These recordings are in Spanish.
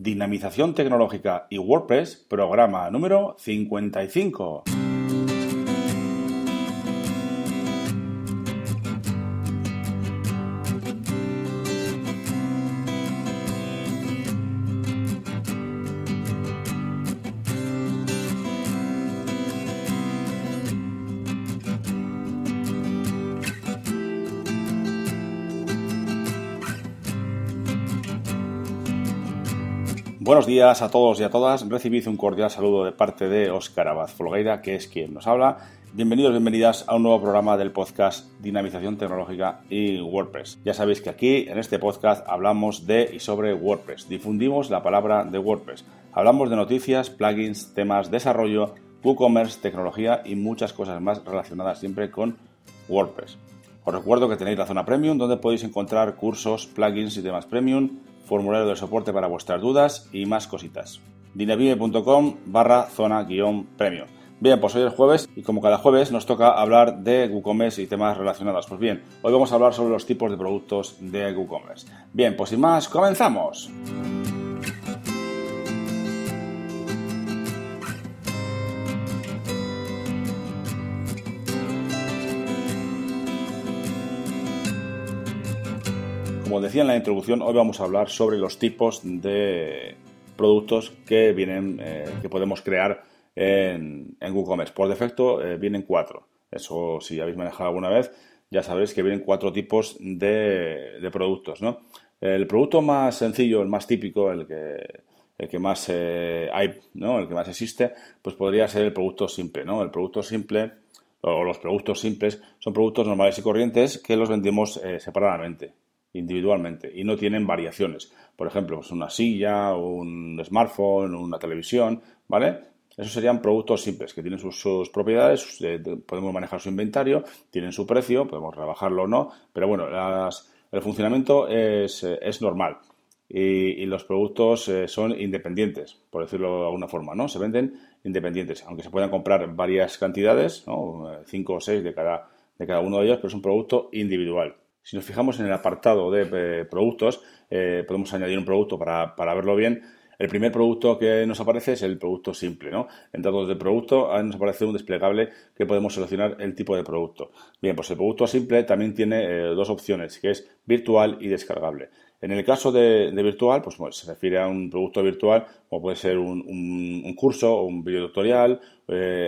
Dinamización Tecnológica y WordPress, programa número 55. Buenos días a todos y a todas. Recibid un cordial saludo de parte de Óscar Abad Folgueira, que es quien nos habla. Bienvenidos, bienvenidas a un nuevo programa del podcast Dinamización Tecnológica y WordPress. Ya sabéis que aquí, en este podcast, hablamos de y sobre WordPress. Difundimos la palabra de WordPress. Hablamos de noticias, plugins, temas, desarrollo, WooCommerce, tecnología y muchas cosas más relacionadas siempre con WordPress. Os recuerdo que tenéis la zona premium donde podéis encontrar cursos, plugins y temas premium formulario de soporte para vuestras dudas y más cositas. dinavime.com barra zona guion premio. Bien, pues hoy es jueves y como cada jueves nos toca hablar de WooCommerce y temas relacionados. Pues bien, hoy vamos a hablar sobre los tipos de productos de WooCommerce. Bien, pues sin más, comenzamos. Como decía en la introducción, hoy vamos a hablar sobre los tipos de productos que vienen, eh, que podemos crear en, WooCommerce. Por defecto eh, vienen cuatro. Eso, si habéis manejado alguna vez, ya sabéis que vienen cuatro tipos de, productos. El producto más sencillo, el más típico, el que, el que más eh, hay, el que más existe, pues podría ser el producto simple. El producto simple o los productos simples son productos normales y corrientes que los vendemos separadamente individualmente y no tienen variaciones. Por ejemplo, pues una silla, un smartphone, una televisión, ¿vale? Esos serían productos simples que tienen sus, propiedades, eh, podemos manejar su inventario, tienen su precio, podemos rebajarlo o no, pero bueno, el funcionamiento es, normal. Y, los productos eh, son independientes, por decirlo de alguna forma, ¿no? Se venden independientes, aunque se puedan comprar varias cantidades, ¿no? Cinco o seis de cada, de cada uno de ellos, pero es un producto individual. Si nos fijamos en el apartado de eh, productos, eh, podemos añadir un producto para, verlo bien. El primer producto que nos aparece es el producto simple, ¿no? En datos de producto nos aparece un desplegable que podemos seleccionar el tipo de producto. Bien, pues el producto simple también tiene eh, dos opciones, que es virtual y descargable. En el caso de, virtual, pues se refiere a un producto virtual, como puede ser un, curso o un video tutorial,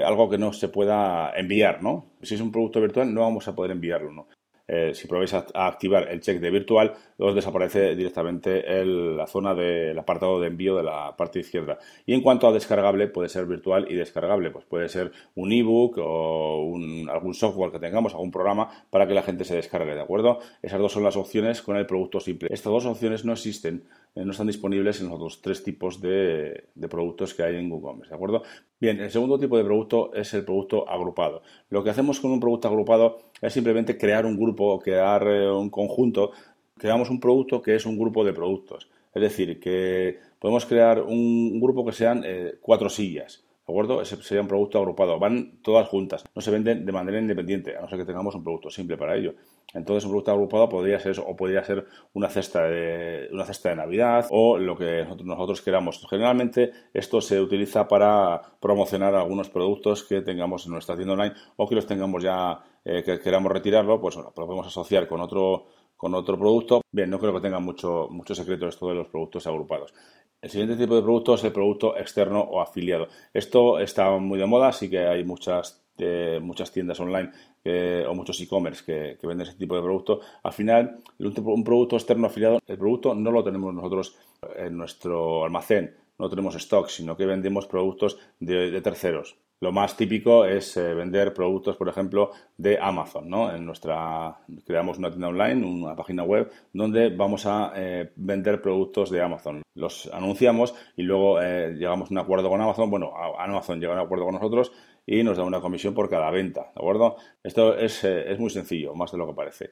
algo que no se pueda enviar, ¿no? Si es un producto virtual, no vamos a poder enviarlo, ¿no? Eh, si probáis a, activar el check de virtual, os desaparece directamente la zona del apartado de envío de la parte izquierda. Y en cuanto a descargable, puede ser virtual y descargable. Pues puede ser un ebook o algún software que tengamos, algún programa para que la gente se descargue, ¿de acuerdo? Esas dos son las opciones con el producto simple. Estas dos opciones no existen eh, no están disponibles en los otros tres tipos de, productos que hay en WooCommerce, ¿de acuerdo? Bien, el segundo tipo de producto es el producto agrupado. Lo que hacemos con un producto agrupado es simplemente crear un grupo crear eh, un conjunto. Creamos un producto que es un grupo de productos. Es decir, que podemos crear un grupo que sean eh, cuatro sillas. ¿De acuerdo? Ese sería un producto agrupado. Van todas juntas. No se venden de manera independiente, a no ser que tengamos un producto simple para ello. Entonces, un producto agrupado podría ser o podría ser una cesta de, una cesta de Navidad o lo que nosotros, queramos. Generalmente, esto se utiliza para promocionar algunos productos que tengamos en nuestra tienda online o que los tengamos ya, eh, que queramos retirarlo, pues lo podemos asociar con otro con otro producto. Bien, no creo que tenga mucho, mucho secreto esto de los productos agrupados. El siguiente tipo de producto es el producto externo o afiliado. Esto está muy de moda, así que hay muchas, eh, muchas tiendas online o muchos e-commerce que, venden ese tipo de producto. Al final, un, producto externo afiliado, el producto no lo tenemos nosotros en nuestro almacén, no tenemos stock, sino que vendemos productos de terceros. Lo más típico es eh, vender productos, por ejemplo, de Amazon, ¿no? En nuestra creamos una tienda online, una página web donde vamos a eh, vender productos de Amazon. Los anunciamos y luego eh, llegamos a un acuerdo con Amazon. Bueno, Amazon llega a un acuerdo con nosotros y nos da una comisión por cada venta, ¿de acuerdo? Esto es, es muy sencillo, más de lo que parece.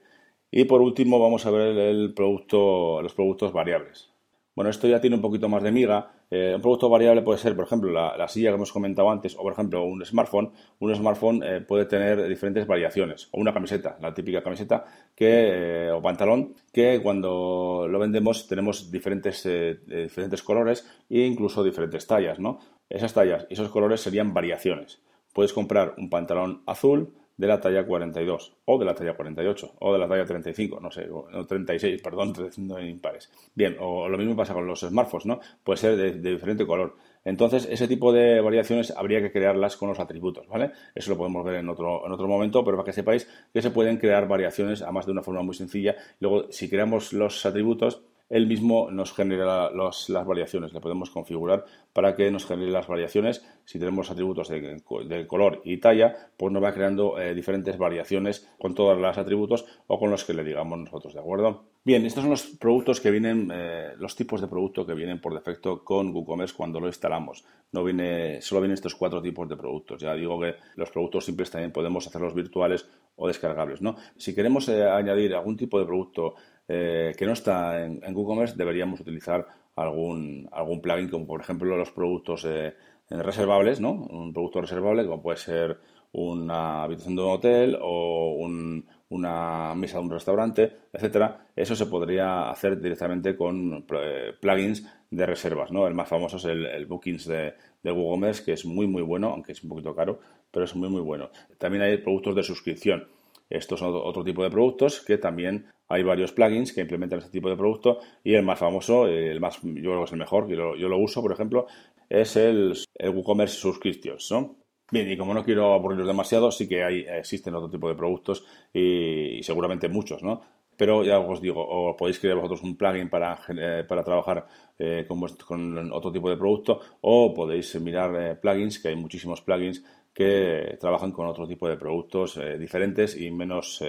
Y por último vamos a ver el producto, los productos variables. Bueno, esto ya tiene un poquito más de miga. Eh, un producto variable puede ser, por ejemplo, la, silla que hemos comentado antes, o por ejemplo, un smartphone. Un smartphone eh, puede tener diferentes variaciones, o una camiseta, la típica camiseta que, eh, o pantalón, que cuando lo vendemos tenemos diferentes, diferentes colores e incluso diferentes tallas, ¿no? Esas tallas y esos colores serían variaciones. Puedes comprar un pantalón azul, de la talla 42 o de la talla 48 o de la talla 35, no sé, o 36, perdón, no impares. Bien, o lo mismo pasa con los smartphones, ¿no? Puede ser de, diferente color. Entonces, ese tipo de variaciones habría que crearlas con los atributos, ¿vale? Eso lo podemos ver en otro, en otro momento, pero para que sepáis que se pueden crear variaciones, además de una forma muy sencilla. Luego, si creamos los atributos, él mismo nos genera las variaciones. Le podemos configurar para que nos genere las variaciones. Si tenemos atributos de, color y talla, pues nos va creando eh, diferentes variaciones con todos los atributos o con los que le digamos nosotros, ¿de acuerdo? Bien, estos son los productos que vienen, eh, los tipos de producto que vienen por defecto con WooCommerce cuando lo instalamos. No viene, solo vienen estos cuatro tipos de productos. Ya digo que los productos simples también podemos hacerlos virtuales o descargables, ¿no? Si queremos eh, añadir algún tipo de producto eh, que no está en, WooCommerce, deberíamos utilizar algún, algún plugin, como por ejemplo los productos reservables, ¿no? Un producto reservable, como puede ser una habitación de un hotel o una mesa de un restaurante, etcétera. Eso se podría hacer directamente con eh, plugins de reservas, ¿no? El más famoso es el, Bookings de, de WooCommerce, que es muy, muy bueno, aunque es un poquito caro, pero es muy, muy bueno. También hay productos de suscripción. Estos son otro tipo de productos que también hay varios plugins que implementan este tipo de producto y el más famoso, el más, yo creo que es el mejor, yo lo, yo lo uso, por ejemplo, es el, WooCommerce Subscriptions. Bien, y como no quiero aburriros demasiado, sí que hay, existen otro tipo de productos y, seguramente muchos, ¿no? Pero ya os digo, o podéis crear vosotros un plugin para, eh, para trabajar eh, con, con, otro tipo de producto o podéis mirar eh, plugins, que hay muchísimos plugins que trabajan con otro tipo de productos diferentes y menos,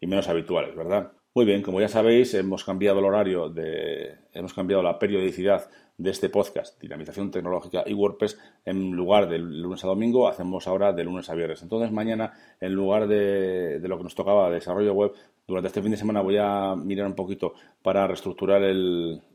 y menos habituales, ¿verdad? Muy bien, como ya sabéis, hemos cambiado el horario de, hemos cambiado la periodicidad de este podcast, Dinamización Tecnológica y WordPress, en lugar del lunes a domingo, hacemos ahora de lunes a viernes. Entonces, mañana, en lugar de, lo que nos tocaba desarrollo web, durante este fin de semana voy a mirar un poquito para reestructurar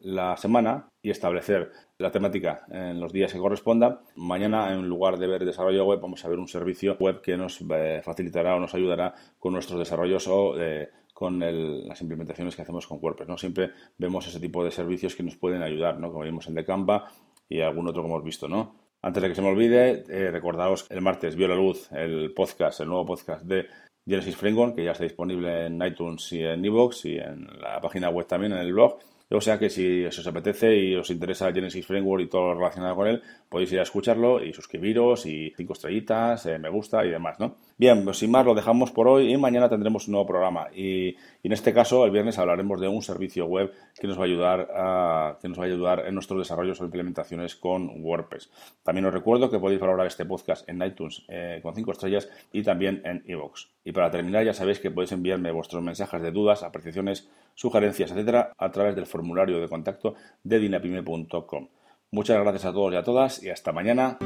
la semana y establecer la temática en los días que corresponda. Mañana, en lugar de ver desarrollo web, vamos a ver un servicio web que nos eh, facilitará o nos ayudará con nuestros desarrollos o eh, con las implementaciones que hacemos con WordPress. ¿no? Siempre vemos ese tipo de servicios que nos pueden ayudar, ¿no? como vimos en The Canva y algún otro que hemos visto. ¿no? Antes de que se me olvide, eh, recordaos el martes vio la luz el podcast, el nuevo podcast de Genesis Framework, que ya está disponible en iTunes y en iVoox y en la página web también, en el blog. O sea que si os apetece y os interesa Genesis Framework y todo lo relacionado con él, podéis ir a escucharlo y suscribiros y cinco estrellitas, eh, me gusta y demás, ¿no? Bien, pues sin más lo dejamos por hoy y mañana tendremos un nuevo programa. Y, en este caso, el viernes hablaremos de un servicio web que nos va a ayudar a, que nos va a ayudar en nuestros desarrollos o implementaciones con WordPress. También os recuerdo que podéis valorar este podcast en iTunes eh, con cinco estrellas y también en iVoox. Y para terminar, ya sabéis que podéis enviarme vuestros mensajes de dudas, apreciaciones, sugerencias, etcétera, a través del formulario de contacto de dinapime.com. Muchas gracias a todos y a todas y hasta mañana.